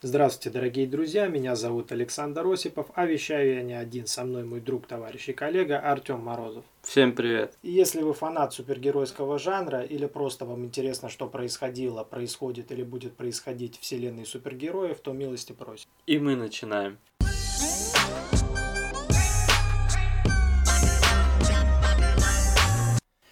Здравствуйте, дорогие друзья, меня зовут Александр Осипов, а вещаю я не один, со мной мой друг, товарищ и коллега Артем Морозов. Всем привет! Если вы фанат супергеройского жанра или просто вам интересно, что происходило, происходит или будет происходить в вселенной супергероев, то милости просим. И мы начинаем.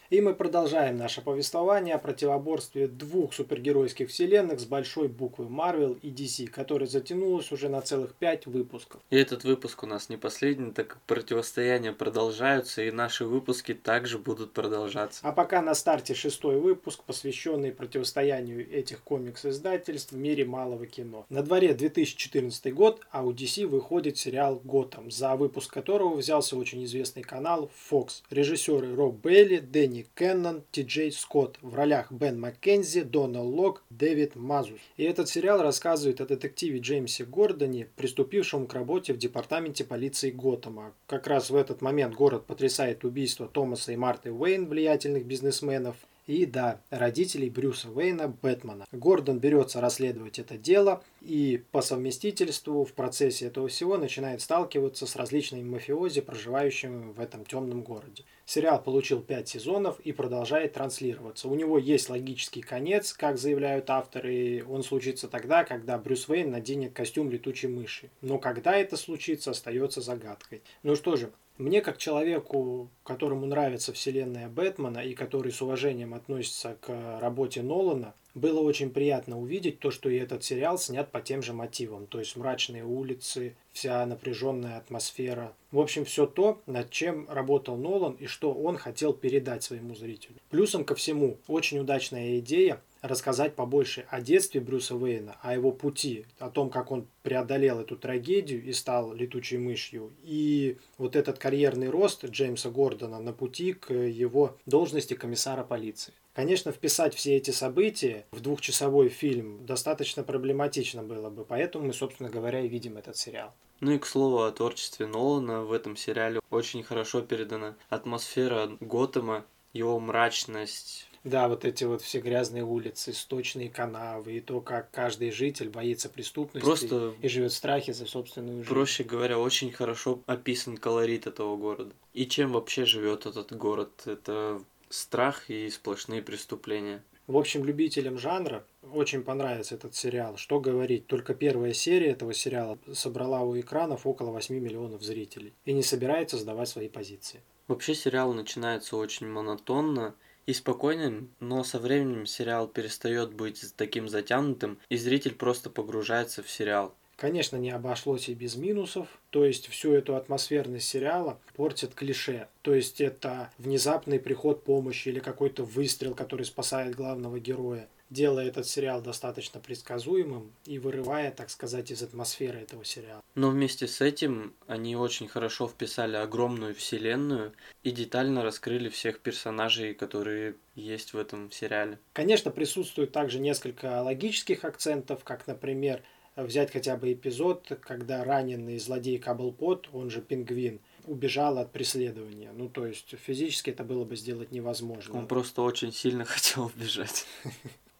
И мы продолжаем наше повествование о противоборстве двух супергеройских вселенных с большой буквы Marvel и DC, которое затянулось уже на целых пять выпусков. И этот выпуск у нас не последний, так как противостояния продолжаются, и наши выпуски также будут продолжаться. А пока на старте шестой выпуск, посвященный противостоянию этих комикс-издательств в мире малого кино. На дворе 2014 год, а у DC выходит сериал «Готэм», за выпуск которого взялся очень известный канал Fox. Режиссеры Роб Бейли, Дэнни Энни Кеннон, Ти Джей Скотт. В ролях Бен Маккензи, Донал Лок, Дэвид Мазус. И этот сериал рассказывает о детективе Джеймсе Гордоне, приступившем к работе в департаменте полиции Готэма. Как раз в этот момент город потрясает убийство Томаса и Марты Уэйн, влиятельных бизнесменов, и, да, родителей Брюса Уэйна Бэтмена. Гордон берется расследовать это дело и по совместительству в процессе этого всего начинает сталкиваться с различными мафиози, проживающими в этом темном городе. Сериал получил 5 сезонов и продолжает транслироваться. У него есть логический конец, как заявляют авторы. Он случится тогда, когда Брюс Уэйн наденет костюм летучей мыши. Но когда это случится, остается загадкой. Ну что же, мне, как человеку, которому нравится вселенная Бэтмена и который с уважением относится к работе Нолана, было очень приятно увидеть то, что и этот сериал снят по тем же мотивам. То есть мрачные улицы, вся напряженная атмосфера. В общем, все то, над чем работал Нолан и что он хотел передать своему зрителю. Плюсом ко всему, очень удачная идея рассказать побольше о детстве Брюса Уэйна, о его пути, о том, как он преодолел эту трагедию и стал летучей мышью, и вот этот карьерный рост Джеймса Гордона на пути к его должности комиссара полиции. Конечно, вписать все эти события в двухчасовой фильм достаточно проблематично было бы, поэтому мы, собственно говоря, и видим этот сериал. Ну и к слову о творчестве Нолана в этом сериале очень хорошо передана атмосфера Готэма, его мрачность, да, вот эти вот все грязные улицы, сточные канавы, и то, как каждый житель боится преступности Просто и живет в страхе за собственную жизнь. Проще говоря, очень хорошо описан колорит этого города. И чем вообще живет этот город? Это страх и сплошные преступления. В общем, любителям жанра очень понравится этот сериал. Что говорить, только первая серия этого сериала собрала у экранов около 8 миллионов зрителей и не собирается сдавать свои позиции. Вообще сериал начинается очень монотонно, и спокойным, но со временем сериал перестает быть таким затянутым, и зритель просто погружается в сериал. Конечно, не обошлось и без минусов, то есть всю эту атмосферность сериала портит клише. То есть это внезапный приход помощи или какой-то выстрел, который спасает главного героя делая этот сериал достаточно предсказуемым и вырывая, так сказать, из атмосферы этого сериала. Но вместе с этим они очень хорошо вписали огромную вселенную и детально раскрыли всех персонажей, которые есть в этом сериале. Конечно, присутствует также несколько логических акцентов, как, например, взять хотя бы эпизод, когда раненый злодей Каблпот, он же Пингвин, убежал от преследования. Ну, то есть физически это было бы сделать невозможно. Он просто очень сильно хотел убежать.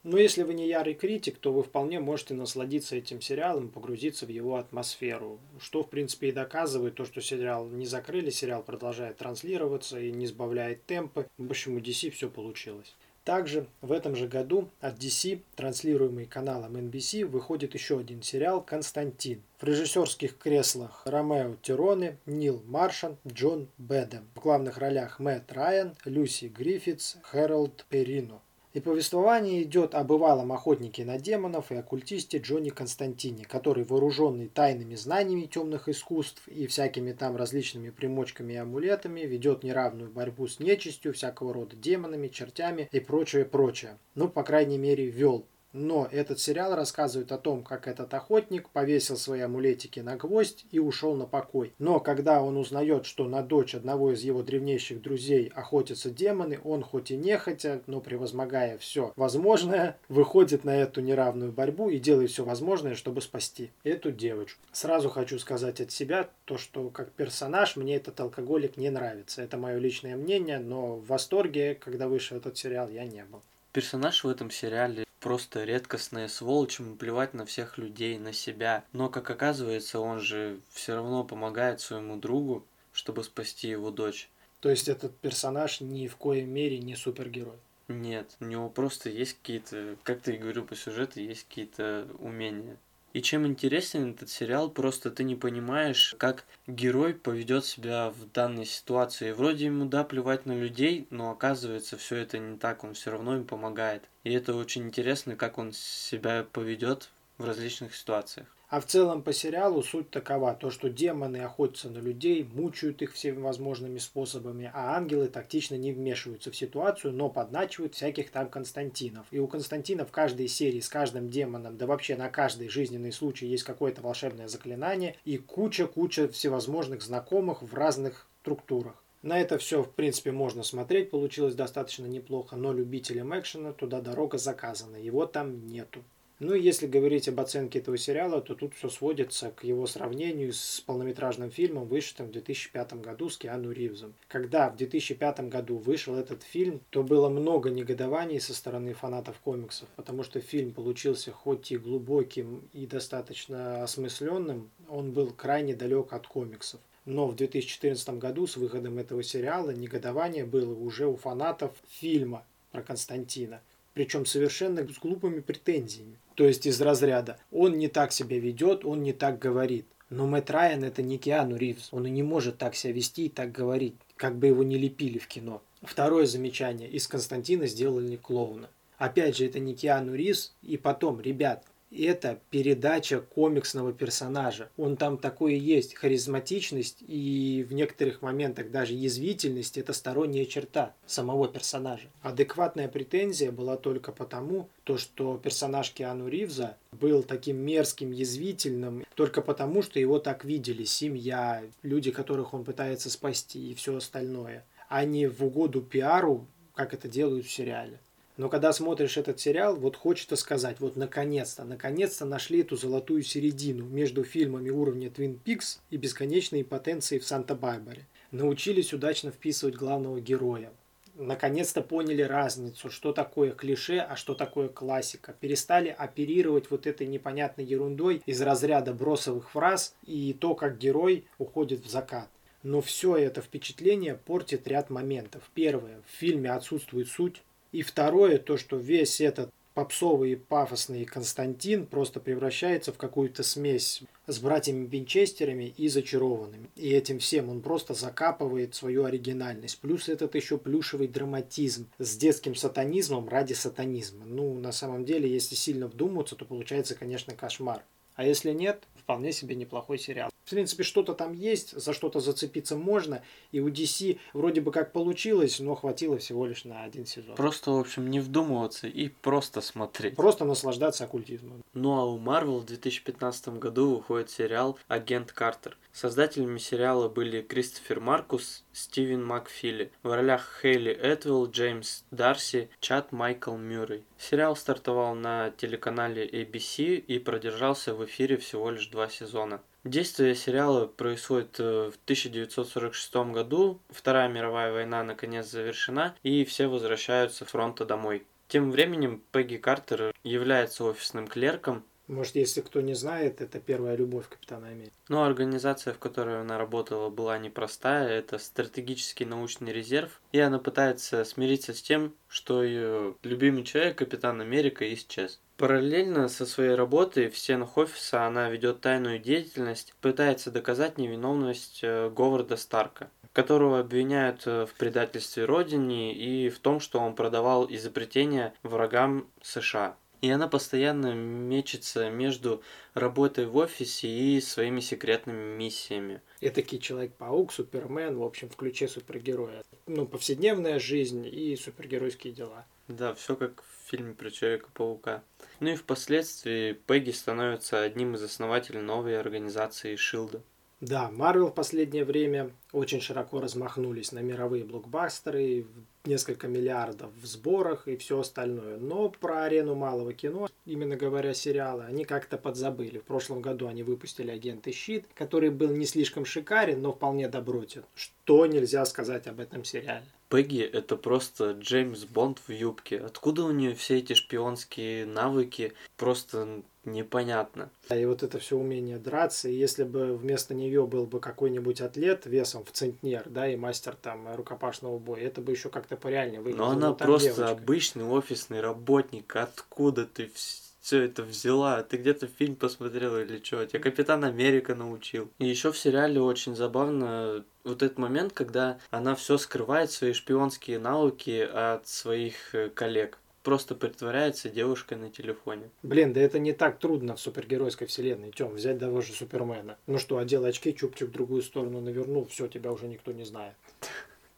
Но если вы не ярый критик, то вы вполне можете насладиться этим сериалом, погрузиться в его атмосферу. Что, в принципе, и доказывает то, что сериал не закрыли, сериал продолжает транслироваться и не сбавляет темпы. В общем, у DC все получилось. Также в этом же году от DC, транслируемый каналом NBC, выходит еще один сериал «Константин». В режиссерских креслах Ромео Тироне, Нил Маршан, Джон Бэдэм. В главных ролях Мэтт Райан, Люси Гриффитс, Хэролд Перино. И повествование идет о бывалом охотнике на демонов и оккультисте Джонни Константине, который, вооруженный тайными знаниями темных искусств и всякими там различными примочками и амулетами, ведет неравную борьбу с нечистью, всякого рода демонами, чертями и прочее-прочее. Ну, по крайней мере, вел но этот сериал рассказывает о том, как этот охотник повесил свои амулетики на гвоздь и ушел на покой. Но когда он узнает, что на дочь одного из его древнейших друзей охотятся демоны, он хоть и нехотя, но превозмогая все возможное, выходит на эту неравную борьбу и делает все возможное, чтобы спасти эту девочку. Сразу хочу сказать от себя то, что как персонаж мне этот алкоголик не нравится. Это мое личное мнение, но в восторге, когда вышел этот сериал, я не был. Персонаж в этом сериале просто редкостная сволочь, ему плевать на всех людей, на себя. Но, как оказывается, он же все равно помогает своему другу, чтобы спасти его дочь. То есть этот персонаж ни в коей мере не супергерой? Нет, у него просто есть какие-то, как ты и говорю по сюжету, есть какие-то умения. И чем интересен этот сериал, просто ты не понимаешь, как герой поведет себя в данной ситуации. Вроде ему, да, плевать на людей, но оказывается, все это не так, он все равно им помогает. И это очень интересно, как он себя поведет в различных ситуациях. А в целом по сериалу суть такова, то что демоны охотятся на людей, мучают их всеми возможными способами, а ангелы тактично не вмешиваются в ситуацию, но подначивают всяких там Константинов. И у Константина в каждой серии с каждым демоном, да вообще на каждый жизненный случай есть какое-то волшебное заклинание и куча-куча всевозможных знакомых в разных структурах. На это все, в принципе, можно смотреть, получилось достаточно неплохо, но любителям экшена туда дорога заказана, его там нету. Ну если говорить об оценке этого сериала, то тут все сводится к его сравнению с полнометражным фильмом, вышедшим в 2005 году с Киану Ривзом. Когда в 2005 году вышел этот фильм, то было много негодований со стороны фанатов комиксов, потому что фильм получился хоть и глубоким и достаточно осмысленным, он был крайне далек от комиксов. Но в 2014 году с выходом этого сериала негодование было уже у фанатов фильма про Константина причем совершенно с глупыми претензиями. То есть из разряда «он не так себя ведет, он не так говорит». Но Мэтт Райан это не Киану Ривз, он и не может так себя вести и так говорить, как бы его не лепили в кино. Второе замечание. Из Константина сделали клоуна. Опять же, это не Киану Ривз. И потом, ребят, это передача комиксного персонажа. Он там такой и есть. Харизматичность и в некоторых моментах даже язвительность – это сторонняя черта самого персонажа. Адекватная претензия была только потому, то, что персонаж Киану Ривза был таким мерзким, язвительным, только потому, что его так видели семья, люди, которых он пытается спасти и все остальное, а не в угоду пиару, как это делают в сериале. Но когда смотришь этот сериал, вот хочется сказать, вот наконец-то, наконец-то нашли эту золотую середину между фильмами уровня Twin Peaks и бесконечной потенцией в Санта-Барбаре. Научились удачно вписывать главного героя. Наконец-то поняли разницу, что такое клише, а что такое классика. Перестали оперировать вот этой непонятной ерундой из разряда бросовых фраз и то, как герой уходит в закат. Но все это впечатление портит ряд моментов. Первое. В фильме отсутствует суть. И второе, то, что весь этот попсовый и пафосный Константин просто превращается в какую-то смесь с братьями Винчестерами и зачарованными. И этим всем он просто закапывает свою оригинальность. Плюс этот еще плюшевый драматизм с детским сатанизмом ради сатанизма. Ну, на самом деле, если сильно вдуматься, то получается, конечно, кошмар. А если нет, вполне себе неплохой сериал. В принципе, что-то там есть, за что-то зацепиться можно, и у DC вроде бы как получилось, но хватило всего лишь на один сезон. Просто, в общем, не вдумываться и просто смотреть. Просто наслаждаться оккультизмом. Ну а у Marvel в 2015 году выходит сериал «Агент Картер». Создателями сериала были Кристофер Маркус, Стивен Макфилли. В ролях Хейли Этвилл, Джеймс Дарси, Чат Майкл Мюррей. Сериал стартовал на телеканале ABC и продержался в эфире всего лишь два сезона. Действие сериала происходит э, в 1946 году, Вторая мировая война наконец завершена, и все возвращаются с фронта домой. Тем временем Пегги Картер является офисным клерком может, если кто не знает, это первая любовь Капитана Америки. Ну, организация, в которой она работала, была непростая. Это стратегический научный резерв. И она пытается смириться с тем, что ее любимый человек, Капитан Америка, исчез. Параллельно со своей работой в стенах офиса она ведет тайную деятельность, пытается доказать невиновность э, Говарда Старка которого обвиняют э, в предательстве родине и в том, что он продавал изобретения врагам США. И она постоянно мечется между работой в офисе и своими секретными миссиями. Этакий Человек-паук, Супермен, в общем, в ключе супергероя. Ну, повседневная жизнь и супергеройские дела. Да, все как в фильме про Человека-паука. Ну и впоследствии Пегги становится одним из основателей новой организации Шилда. Да, Марвел в последнее время очень широко размахнулись на мировые блокбастеры, несколько миллиардов в сборах и все остальное. Но про арену малого кино, именно говоря сериалы, они как-то подзабыли. В прошлом году они выпустили «Агенты Щит», который был не слишком шикарен, но вполне добротен. Что нельзя сказать об этом сериале? Пегги это просто Джеймс Бонд в юбке. Откуда у нее все эти шпионские навыки? Просто непонятно. И вот это все умение драться, и если бы вместо нее был бы какой-нибудь атлет весом в центнер, да, и мастер там рукопашного боя, это бы еще как-то пореальнее выглядело. Но она просто девочка. обычный офисный работник. Откуда ты все это взяла? Ты где-то фильм посмотрела или что? Тебя Капитан Америка научил. И еще в сериале очень забавно вот этот момент, когда она все скрывает, свои шпионские навыки от своих э, коллег. Просто притворяется девушкой на телефоне. Блин, да это не так трудно в супергеройской вселенной. Тем, взять того же Супермена. Ну что, одел очки, чупчик в другую сторону навернул, все, тебя уже никто не знает.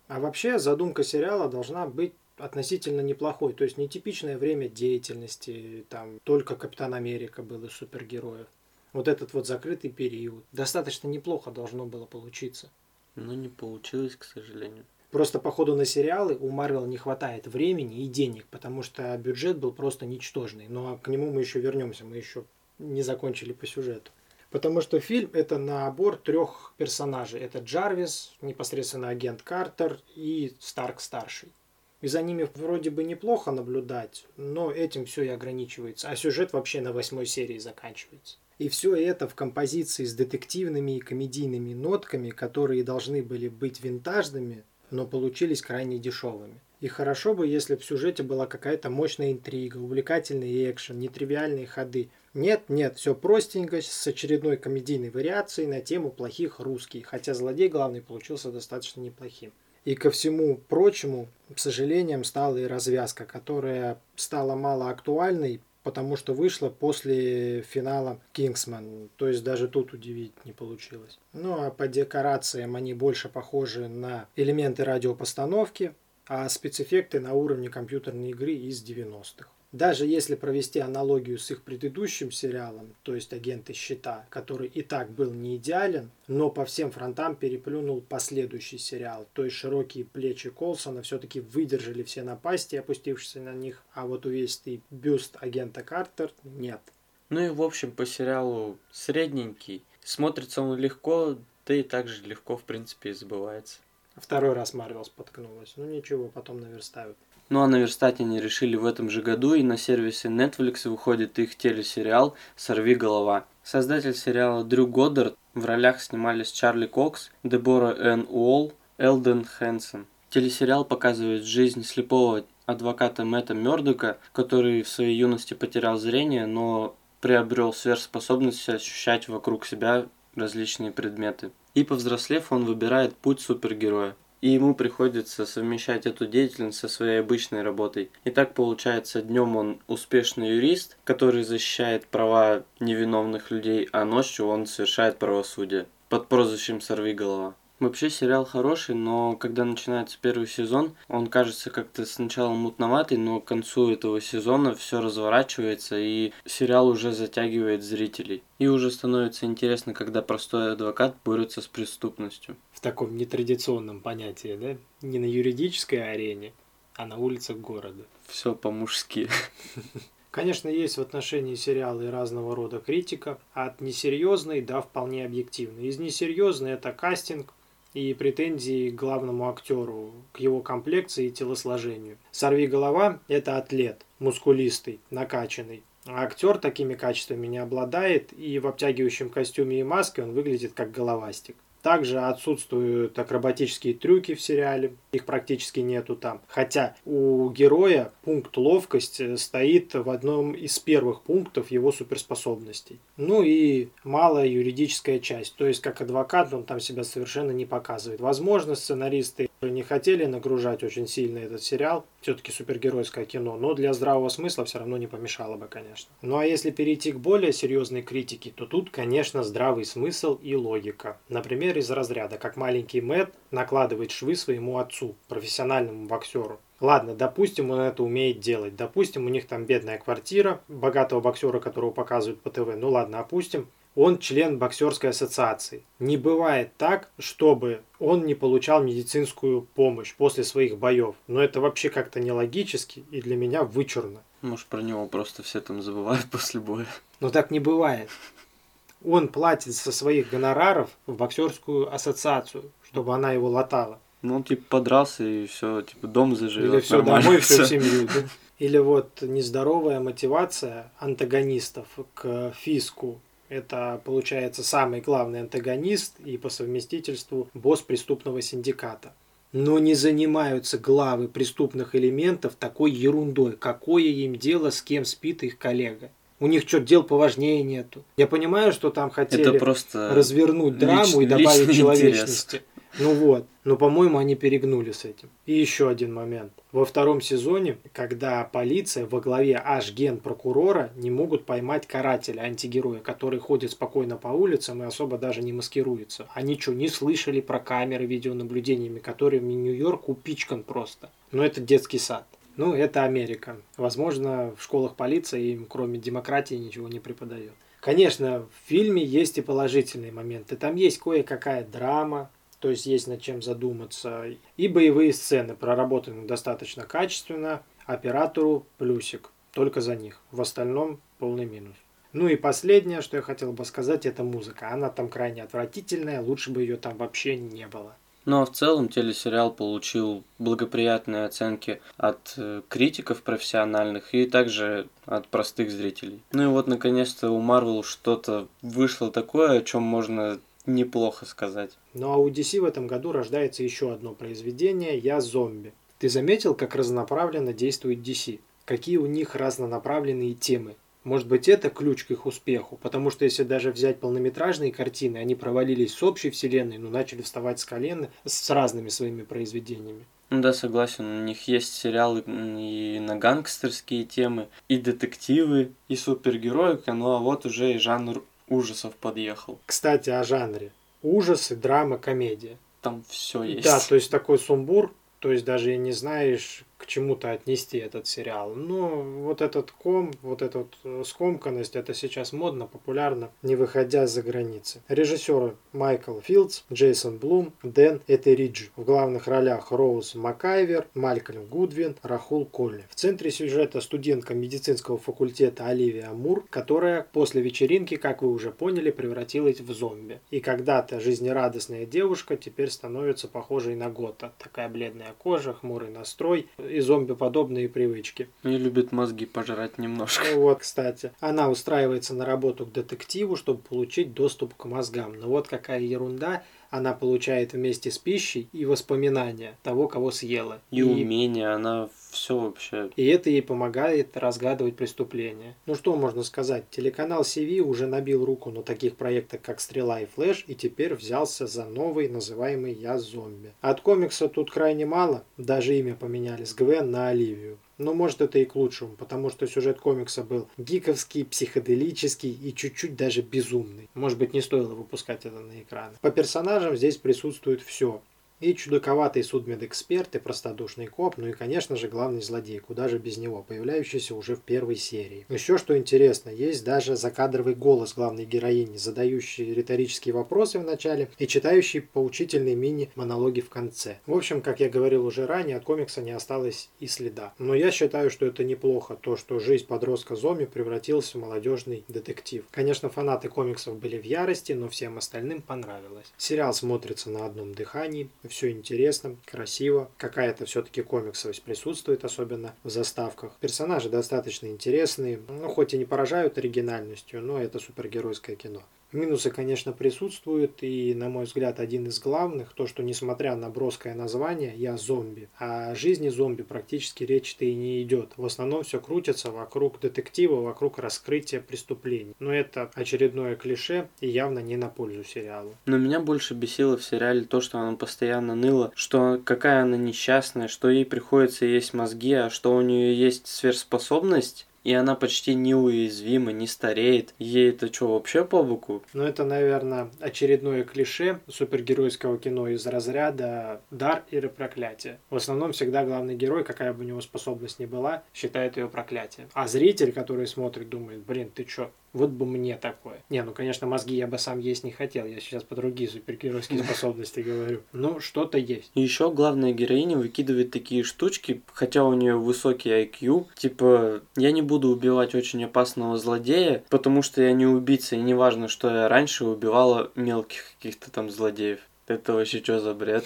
А вообще задумка сериала должна быть относительно неплохой. То есть нетипичное время деятельности, там только Капитан Америка был из супергероев. Вот этот вот закрытый период. Достаточно неплохо должно было получиться. Но не получилось, к сожалению. Просто по ходу на сериалы у Марвел не хватает времени и денег, потому что бюджет был просто ничтожный. Ну а к нему мы еще вернемся, мы еще не закончили по сюжету. Потому что фильм это набор трех персонажей. Это Джарвис, непосредственно агент Картер и Старк старший. И за ними вроде бы неплохо наблюдать, но этим все и ограничивается. А сюжет вообще на восьмой серии заканчивается. И все это в композиции с детективными и комедийными нотками, которые должны были быть винтажными, но получились крайне дешевыми. И хорошо бы, если в сюжете была какая-то мощная интрига, увлекательный экшен, нетривиальные ходы. Нет, нет, все простенько, с очередной комедийной вариацией на тему плохих русских, хотя злодей главный получился достаточно неплохим. И ко всему прочему, к сожалению, стала и развязка, которая стала мало актуальной, потому что вышла после финала Кингсман. То есть даже тут удивить не получилось. Ну а по декорациям они больше похожи на элементы радиопостановки, а спецэффекты на уровне компьютерной игры из 90-х. Даже если провести аналогию с их предыдущим сериалом, то есть «Агенты щита», который и так был не идеален, но по всем фронтам переплюнул последующий сериал, то есть широкие плечи Колсона все-таки выдержали все напасти, опустившиеся на них, а вот увесистый бюст агента Картер нет. Ну и в общем по сериалу средненький. Смотрится он легко, да и также легко в принципе и забывается. Второй раз Марвел споткнулась. Ну ничего, потом наверстают. Ну а наверстать они решили в этом же году, и на сервисе Netflix выходит их телесериал «Сорви голова». Создатель сериала Дрю Годдард в ролях снимались Чарли Кокс, Дебора Энн Уолл, Элден Хэнсон. Телесериал показывает жизнь слепого адвоката Мэтта Мёрдока, который в своей юности потерял зрение, но приобрел сверхспособность ощущать вокруг себя различные предметы. И повзрослев, он выбирает путь супергероя. И ему приходится совмещать эту деятельность со своей обычной работой. И так получается, днем он успешный юрист, который защищает права невиновных людей, а ночью он совершает правосудие под прозвищем «Сорви голова». Вообще сериал хороший, но когда начинается первый сезон, он кажется как-то сначала мутноватый, но к концу этого сезона все разворачивается и сериал уже затягивает зрителей. И уже становится интересно, когда простой адвокат борется с преступностью. В таком нетрадиционном понятии, да? Не на юридической арене, а на улицах города. Все по-мужски. Конечно, есть в отношении сериала и разного рода критика, от несерьезной до вполне объективной. Из несерьезной это кастинг и претензии к главному актеру, к его комплекции и телосложению. Сорви голова – это атлет, мускулистый, накачанный. А актер такими качествами не обладает, и в обтягивающем костюме и маске он выглядит как головастик. Также отсутствуют акробатические трюки в сериале, их практически нету там. Хотя у героя пункт ловкость стоит в одном из первых пунктов его суперспособностей. Ну и малая юридическая часть, то есть как адвокат он там себя совершенно не показывает. Возможно, сценаристы не хотели нагружать очень сильно этот сериал, все-таки супергеройское кино, но для здравого смысла все равно не помешало бы, конечно. Ну а если перейти к более серьезной критике, то тут, конечно, здравый смысл и логика. Например, из разряда, как маленький Мэтт накладывает швы своему отцу, профессиональному боксеру. Ладно, допустим, он это умеет делать. Допустим, у них там бедная квартира, богатого боксера, которого показывают по ТВ. Ну ладно, опустим. Он член боксерской ассоциации. Не бывает так, чтобы он не получал медицинскую помощь после своих боев. Но это вообще как-то нелогически и для меня вычурно. Может, про него просто все там забывают после боя. Но так не бывает. Он платит со своих гонораров в боксерскую ассоциацию, чтобы она его латала. Ну, он типа подрался и все, типа дом заживет. Или все домой, все в семью. Да? Или вот нездоровая мотивация антагонистов к фиску. Это, получается, самый главный антагонист и по совместительству босс преступного синдиката. Но не занимаются главы преступных элементов такой ерундой. Какое им дело, с кем спит их коллега? У них что, дел поважнее нету. Я понимаю, что там хотели Это просто развернуть драму лич- и добавить человечности. Ну вот. Но, по-моему, они перегнули с этим. И еще один момент. Во втором сезоне, когда полиция во главе аж генпрокурора не могут поймать карателя, антигероя, который ходит спокойно по улицам и особо даже не маскируется. Они что, не слышали про камеры видеонаблюдениями, которыми Нью-Йорк упичкан просто. Но это детский сад. Ну, это Америка. Возможно, в школах полиции им, кроме демократии, ничего не преподает. Конечно, в фильме есть и положительные моменты. Там есть кое-какая драма, то есть есть над чем задуматься. И боевые сцены проработаны достаточно качественно. Оператору плюсик, только за них. В остальном полный минус. Ну и последнее, что я хотел бы сказать, это музыка. Она там крайне отвратительная, лучше бы ее там вообще не было. Ну а в целом телесериал получил благоприятные оценки от э, критиков профессиональных и также от простых зрителей. Ну и вот наконец-то у Марвел что-то вышло такое, о чем можно неплохо сказать. Ну а у DC в этом году рождается еще одно произведение «Я зомби». Ты заметил, как разнонаправленно действует DC? Какие у них разнонаправленные темы? Может быть, это ключ к их успеху, потому что если даже взять полнометражные картины, они провалились с общей вселенной, но начали вставать с колена с разными своими произведениями. Ну да, согласен, у них есть сериалы и на гангстерские темы, и детективы, и супергероика, ну а вот уже и жанр ужасов подъехал. Кстати, о жанре. Ужасы, драма, комедия. Там все есть. Да, то есть такой сумбур, то есть даже не знаешь, к чему-то отнести этот сериал. Но вот этот ком, вот эта вот э, скомканность, это сейчас модно, популярно, не выходя за границы. Режиссеры Майкл Филдс, Джейсон Блум, Дэн Этеридж. В главных ролях Роуз Макайвер, Малькольм Гудвин, Рахул Колли. В центре сюжета студентка медицинского факультета Оливия Мур, которая после вечеринки, как вы уже поняли, превратилась в зомби. И когда-то жизнерадостная девушка теперь становится похожей на Гота. Такая бледная кожа, хмурый настрой и зомби-подобные привычки. И любит мозги пожрать немножко. Ну Вот, кстати. Она устраивается на работу к детективу, чтобы получить доступ к мозгам. Но вот какая ерунда она получает вместе с пищей и воспоминания того, кого съела. И умения, она все вообще. И это ей помогает разгадывать преступления. Ну что можно сказать? Телеканал CV уже набил руку на таких проектах, как «Стрела» и «Флэш», и теперь взялся за новый, называемый «Я зомби». От комикса тут крайне мало, даже имя поменяли с Гвен на Оливию. Но может это и к лучшему, потому что сюжет комикса был гиковский, психоделический и чуть-чуть даже безумный. Может быть не стоило выпускать это на экран. По персонажам здесь присутствует все. И чудаковатый судмедэксперт, и простодушный коп, ну и, конечно же, главный злодей, куда же без него, появляющийся уже в первой серии. Еще что интересно, есть даже закадровый голос главной героини, задающий риторические вопросы в начале и читающий поучительные мини-монологи в конце. В общем, как я говорил уже ранее, от комикса не осталось и следа. Но я считаю, что это неплохо, то, что жизнь подростка Зоми превратилась в молодежный детектив. Конечно, фанаты комиксов были в ярости, но всем остальным понравилось. Сериал смотрится на одном дыхании, все интересно, красиво. Какая-то все-таки комиксовость присутствует, особенно в заставках. Персонажи достаточно интересные, ну хоть и не поражают оригинальностью, но это супергеройское кино. Минусы, конечно, присутствуют, и, на мой взгляд, один из главных, то, что, несмотря на броское название «Я зомби», о жизни зомби практически речи-то и не идет. В основном все крутится вокруг детектива, вокруг раскрытия преступлений. Но это очередное клише и явно не на пользу сериалу. Но меня больше бесило в сериале то, что она постоянно ныла, что какая она несчастная, что ей приходится есть мозги, а что у нее есть сверхспособность, и она почти неуязвима, не стареет. Ей это что, вообще по боку? Ну, это, наверное, очередное клише супергеройского кино из разряда дар или проклятие. В основном всегда главный герой, какая бы у него способность ни была, считает ее проклятием. А зритель, который смотрит, думает, блин, ты чё, вот бы мне такое. Не, ну, конечно, мозги я бы сам есть не хотел. Я сейчас по другие супергеройские способности говорю. Ну, что-то есть. Еще главная героиня выкидывает такие штучки, хотя у нее высокий IQ. Типа, я не буду убивать очень опасного злодея, потому что я не убийца, и не важно, что я раньше убивала мелких каких-то там злодеев. Это вообще что за бред?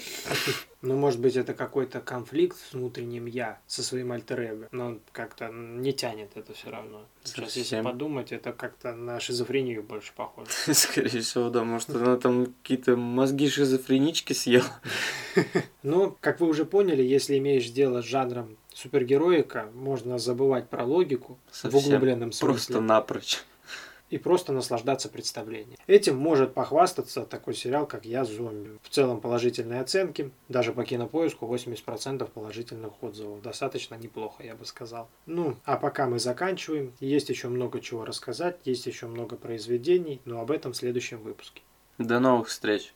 Ну, может быть, это какой-то конфликт с внутренним я, со своим альтер но как-то не тянет это все равно. Сейчас, если Совсем. подумать, это как-то на шизофрению больше похоже. Скорее всего, да. Может, она там какие-то мозги шизофренички съела. Но, как вы уже поняли, если имеешь дело с жанром супергероика, можно забывать про логику в Совсем. углубленном смысле Просто напрочь. И просто наслаждаться представлением. Этим может похвастаться такой сериал, как «Я зомби». В целом положительные оценки, даже по кинопоиску 80% положительных отзывов. Достаточно неплохо, я бы сказал. Ну, а пока мы заканчиваем, есть еще много чего рассказать, есть еще много произведений, но об этом в следующем выпуске. До новых встреч.